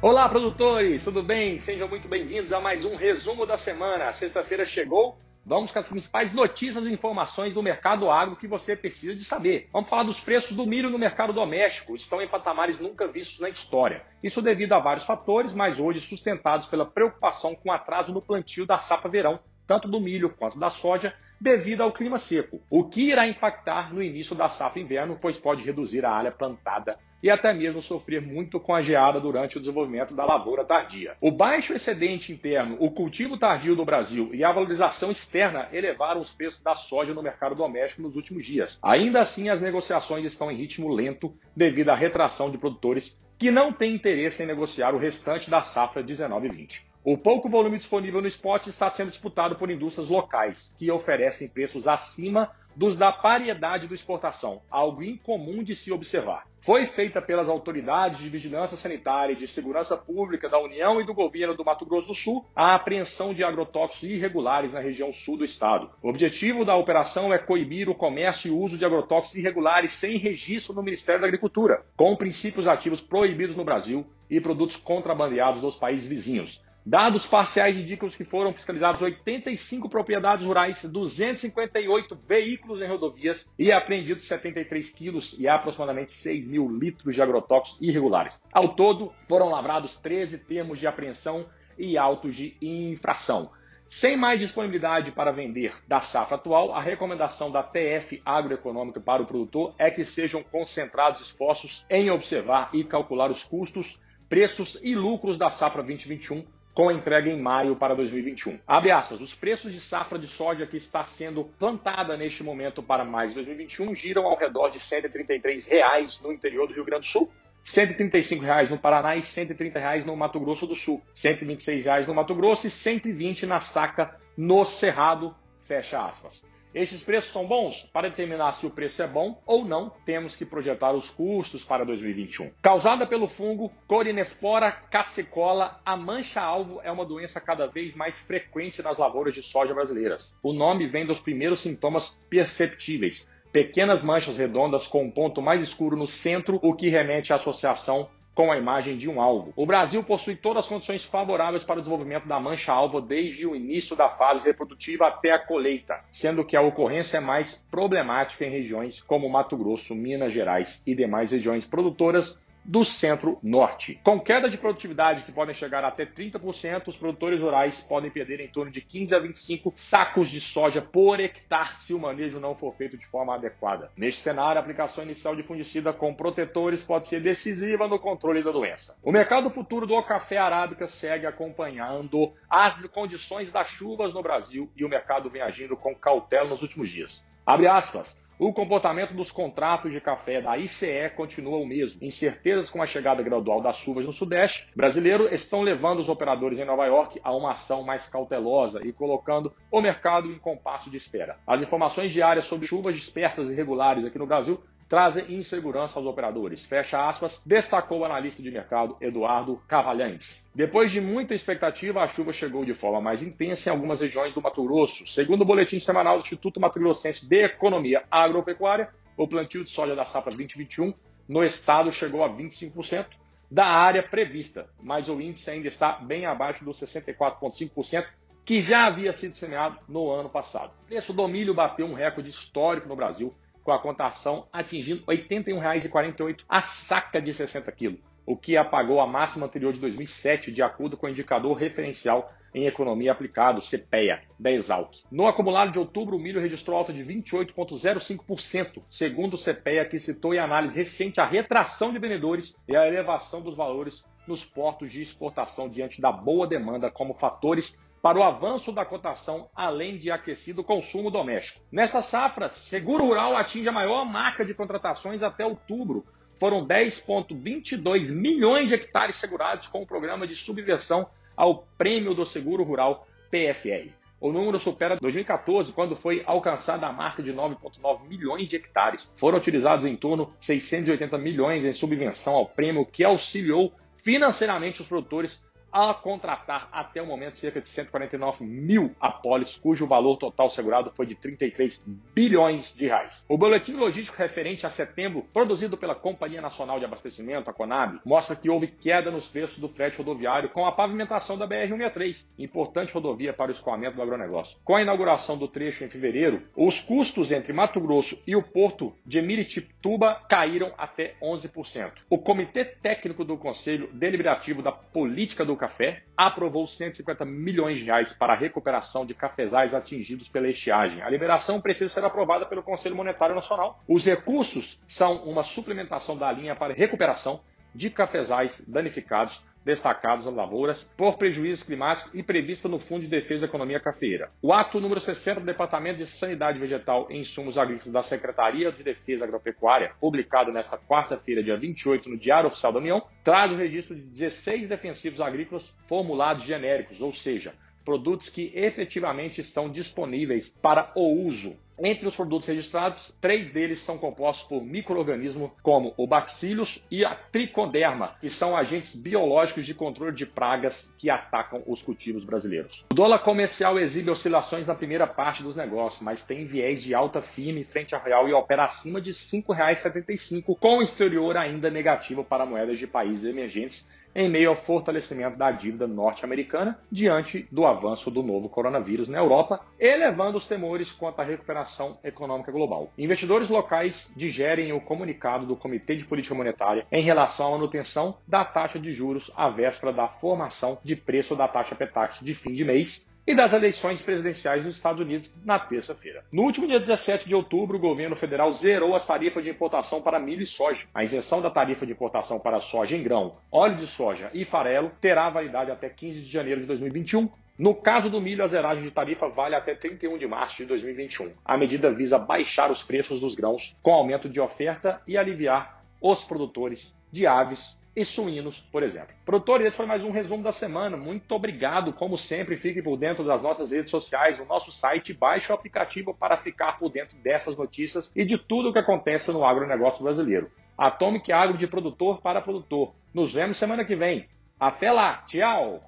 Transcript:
Olá, produtores, tudo bem? Sejam muito bem-vindos a mais um resumo da semana. Sexta-feira chegou. Vamos com as principais notícias e informações do mercado agro que você precisa de saber. Vamos falar dos preços do milho no mercado doméstico. Estão em patamares nunca vistos na história. Isso devido a vários fatores, mas hoje sustentados pela preocupação com o atraso no plantio da safra verão, tanto do milho quanto da soja, devido ao clima seco, o que irá impactar no início da safra inverno, pois pode reduzir a área plantada e até mesmo sofrer muito com a geada durante o desenvolvimento da lavoura tardia. O baixo excedente interno, o cultivo tardio do Brasil e a valorização externa elevaram os preços da soja no mercado doméstico nos últimos dias. Ainda assim, as negociações estão em ritmo lento devido à retração de produtores que não têm interesse em negociar o restante da safra 19-20. O pouco volume disponível no spot está sendo disputado por indústrias locais, que oferecem preços acima dos da paridade do exportação, algo incomum de se observar. Foi feita pelas autoridades de vigilância sanitária e de segurança pública da União e do governo do Mato Grosso do Sul a apreensão de agrotóxicos irregulares na região sul do estado. O objetivo da operação é coibir o comércio e uso de agrotóxicos irregulares sem registro no Ministério da Agricultura, com princípios ativos proibidos no Brasil e produtos contrabandeados dos países vizinhos. Dados parciais indicam que foram fiscalizados 85 propriedades rurais, 258 veículos em rodovias e apreendidos 73 quilos e aproximadamente 6 mil litros de agrotóxicos irregulares. Ao todo, foram lavrados 13 termos de apreensão e autos de infração. Sem mais disponibilidade para vender da safra atual, a recomendação da TF Agroeconômica para o produtor é que sejam concentrados esforços em observar e calcular os custos, preços e lucros da safra 2021 com entrega em maio para 2021. Abre aspas, os preços de safra de soja que está sendo plantada neste momento para mais de 2021 giram ao redor de 133 reais no interior do Rio Grande do Sul, 135 reais no Paraná e 130 reais no Mato Grosso do Sul, 126 reais no Mato Grosso e R$ 120 na saca no Cerrado, fecha aspas. Esses preços são bons? Para determinar se o preço é bom ou não, temos que projetar os custos para 2021. Causada pelo fungo Corinespora cassicola, a mancha-alvo é uma doença cada vez mais frequente nas lavouras de soja brasileiras. O nome vem dos primeiros sintomas perceptíveis, pequenas manchas redondas com um ponto mais escuro no centro, o que remete à associação com a imagem de um alvo. O Brasil possui todas as condições favoráveis para o desenvolvimento da mancha-alvo desde o início da fase reprodutiva até a colheita, sendo que a ocorrência é mais problemática em regiões como Mato Grosso, Minas Gerais e demais regiões produtoras do centro-norte. Com queda de produtividade que podem chegar até 30%, os produtores rurais podem perder em torno de 15 a 25 sacos de soja por hectare se o manejo não for feito de forma adequada. Neste cenário, a aplicação inicial de fungicida com protetores pode ser decisiva no controle da doença. O mercado futuro do café arábica segue acompanhando as condições das chuvas no Brasil e o mercado vem agindo com cautela nos últimos dias. Abre aspas. O comportamento dos contratos de café da ICE continua o mesmo. Incertezas com a chegada gradual das chuvas no Sudeste brasileiro estão levando os operadores em Nova York a uma ação mais cautelosa e colocando o mercado em compasso de espera. As informações diárias sobre chuvas dispersas e irregulares aqui no Brasil trazem insegurança aos operadores. Fecha aspas, destacou o analista de mercado Eduardo Cavalhantes. Depois de muita expectativa, a chuva chegou de forma mais intensa em algumas regiões do Mato Grosso. Segundo o boletim semanal do Instituto Mato Grossense de Economia Agropecuária, o plantio de soja da safra 2021 no estado chegou a 25% da área prevista, mas o índice ainda está bem abaixo dos 64,5% que já havia sido semeado no ano passado. O preço do milho bateu um recorde histórico no Brasil, com a cotação atingindo R$ 81,48 a saca de 60 quilos, o que apagou a máxima anterior de 2007, de acordo com o indicador referencial em economia aplicado, CPEA, da Exalc. No acumulado de outubro, o milho registrou alta de 28,05%, segundo o CPEA, que citou em análise recente a retração de vendedores e a elevação dos valores nos portos de exportação diante da boa demanda como fatores para o avanço da cotação, além de aquecido consumo doméstico. Nesta safra, Seguro Rural atinge a maior marca de contratações até outubro. Foram 10,22 milhões de hectares segurados com o programa de subversão ao Prêmio do Seguro Rural PSR. O número supera 2014, quando foi alcançada a marca de 9,9 milhões de hectares. Foram utilizados em torno de 680 milhões em subvenção ao prêmio que auxiliou financeiramente os produtores a contratar até o momento cerca de 149 mil apólices, cujo valor total segurado foi de 33 bilhões de reais. O boletim logístico referente a setembro, produzido pela Companhia Nacional de Abastecimento, a Conab, mostra que houve queda nos preços do frete rodoviário com a pavimentação da BR-163, importante rodovia para o escoamento do agronegócio. Com a inauguração do trecho em fevereiro, os custos entre Mato Grosso e o porto de Miritituba caíram até 11%. O Comitê Técnico do Conselho Deliberativo da Política do Café aprovou 150 milhões de reais para a recuperação de cafezais atingidos pela estiagem. A liberação precisa ser aprovada pelo Conselho Monetário Nacional. Os recursos são uma suplementação da linha para recuperação de cafezais danificados destacados às lavouras por prejuízos climáticos e prevista no Fundo de Defesa da Economia Cafeira. O ato número 60 do Departamento de Sanidade Vegetal e Insumos Agrícolas da Secretaria de Defesa Agropecuária, publicado nesta quarta-feira, dia 28, no Diário Oficial da União, traz o registro de 16 defensivos agrícolas formulados genéricos, ou seja, produtos que efetivamente estão disponíveis para o uso entre os produtos registrados, três deles são compostos por micro-organismos como o Bacillus e a Tricoderma, que são agentes biológicos de controle de pragas que atacam os cultivos brasileiros. O dólar comercial exibe oscilações na primeira parte dos negócios, mas tem viés de alta firme frente ao real e opera acima de R$ 5,75, com o exterior ainda negativo para moedas de países emergentes em meio ao fortalecimento da dívida norte-americana diante do avanço do novo coronavírus na Europa, elevando os temores quanto à recuperação econômica global. Investidores locais digerem o comunicado do Comitê de Política Monetária em relação à manutenção da taxa de juros à véspera da formação de preço da taxa PETAX de fim de mês, e das eleições presidenciais nos Estados Unidos na terça-feira. No último dia 17 de outubro, o governo federal zerou as tarifas de importação para milho e soja. A isenção da tarifa de importação para soja em grão, óleo de soja e farelo terá validade até 15 de janeiro de 2021, no caso do milho, a zeragem de tarifa vale até 31 de março de 2021. A medida visa baixar os preços dos grãos com aumento de oferta e aliviar os produtores de aves e suínos, por exemplo. Produtores, esse foi mais um resumo da semana. Muito obrigado, como sempre, fique por dentro das nossas redes sociais, o nosso site, baixe o aplicativo para ficar por dentro dessas notícias e de tudo o que acontece no agronegócio brasileiro. Atomic Agro de produtor para produtor. Nos vemos semana que vem. Até lá, tchau!